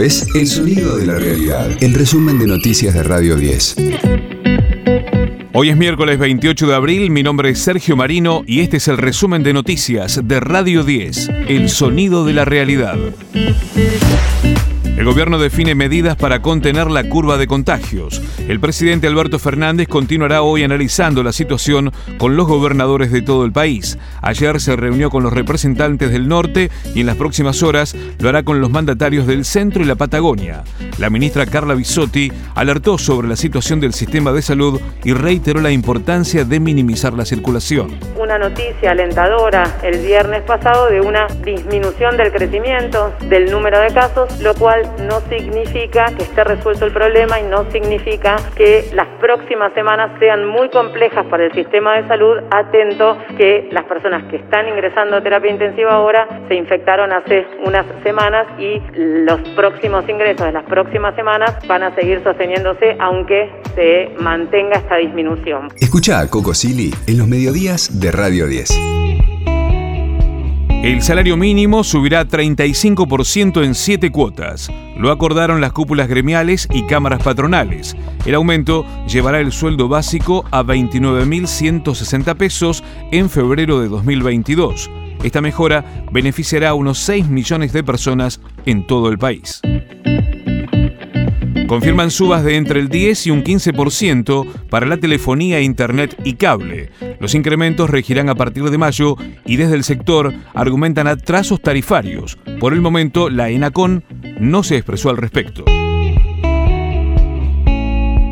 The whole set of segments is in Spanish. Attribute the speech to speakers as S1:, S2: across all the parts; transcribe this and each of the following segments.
S1: Es El Sonido de la Realidad, el resumen de noticias de Radio 10.
S2: Hoy es miércoles 28 de abril, mi nombre es Sergio Marino y este es el resumen de noticias de Radio 10, El Sonido de la Realidad. El gobierno define medidas para contener la curva de contagios. El presidente Alberto Fernández continuará hoy analizando la situación con los gobernadores de todo el país. Ayer se reunió con los representantes del norte y en las próximas horas lo hará con los mandatarios del centro y la Patagonia. La ministra Carla Bisotti alertó sobre la situación del sistema de salud y reiteró la importancia de minimizar la circulación.
S3: Una noticia alentadora el viernes pasado de una disminución del crecimiento del número de casos, lo cual no significa que esté resuelto el problema y no significa que las próximas semanas sean muy complejas para el sistema de salud, atento que las personas que están ingresando a terapia intensiva ahora se infectaron hace unas semanas y los próximos ingresos de las próximas semanas van a seguir sosteniéndose aunque se mantenga esta disminución.
S1: Escucha a Coco Silly en los mediodías de Radio 10.
S2: El salario mínimo subirá 35% en siete cuotas. Lo acordaron las cúpulas gremiales y cámaras patronales. El aumento llevará el sueldo básico a 29.160 pesos en febrero de 2022. Esta mejora beneficiará a unos 6 millones de personas en todo el país confirman subas de entre el 10 y un 15% para la telefonía, internet y cable. Los incrementos regirán a partir de mayo y desde el sector argumentan atrasos tarifarios. Por el momento, la ENACON no se expresó al respecto.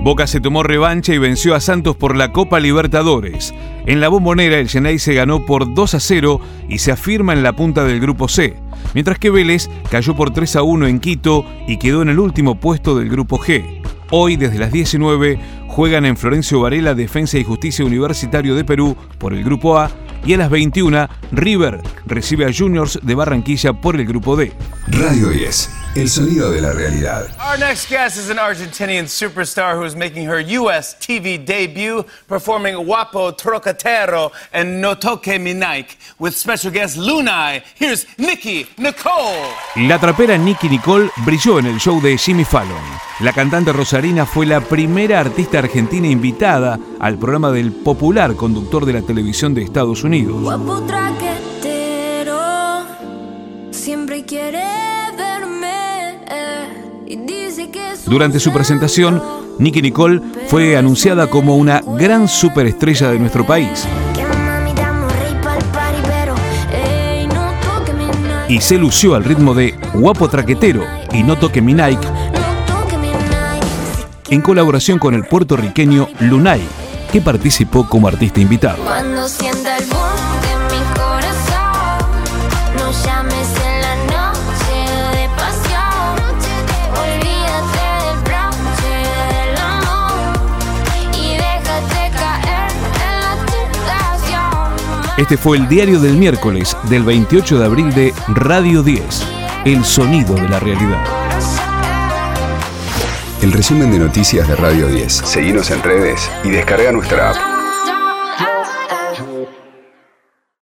S2: Boca se tomó revancha y venció a Santos por la Copa Libertadores. En la bombonera el Genay se ganó por 2 a 0 y se afirma en la punta del grupo C, mientras que Vélez cayó por 3 a 1 en Quito y quedó en el último puesto del grupo G. Hoy, desde las 19, juegan en Florencio Varela Defensa y Justicia Universitario de Perú por el grupo A y a las 21, River recibe a Juniors de Barranquilla por el grupo D.
S1: Radio 10 el sonido de la realidad.
S4: Our next guest is an Argentinian superstar who is making her U.S. TV debut performing Guapo Trocatero and No Toque Mi Nike with special guest Lunay. Here's Nicky Nicole.
S2: La trapera Nicky Nicole brilló en el show de Jimmy Fallon. La cantante rosarina fue la primera artista argentina invitada al programa del popular conductor de la televisión de Estados Unidos.
S5: Guapo traquetero, quiere
S2: Durante su presentación, Nicky Nicole fue anunciada como una gran superestrella de nuestro país. Y se lució al ritmo de Guapo Traquetero y No Toque Mi Nike en colaboración con el puertorriqueño Lunay, que participó como artista invitado. Este fue el diario del miércoles del 28 de abril de Radio 10, El Sonido de la Realidad.
S1: El resumen de noticias de Radio 10. Seguimos en redes y descarga nuestra app.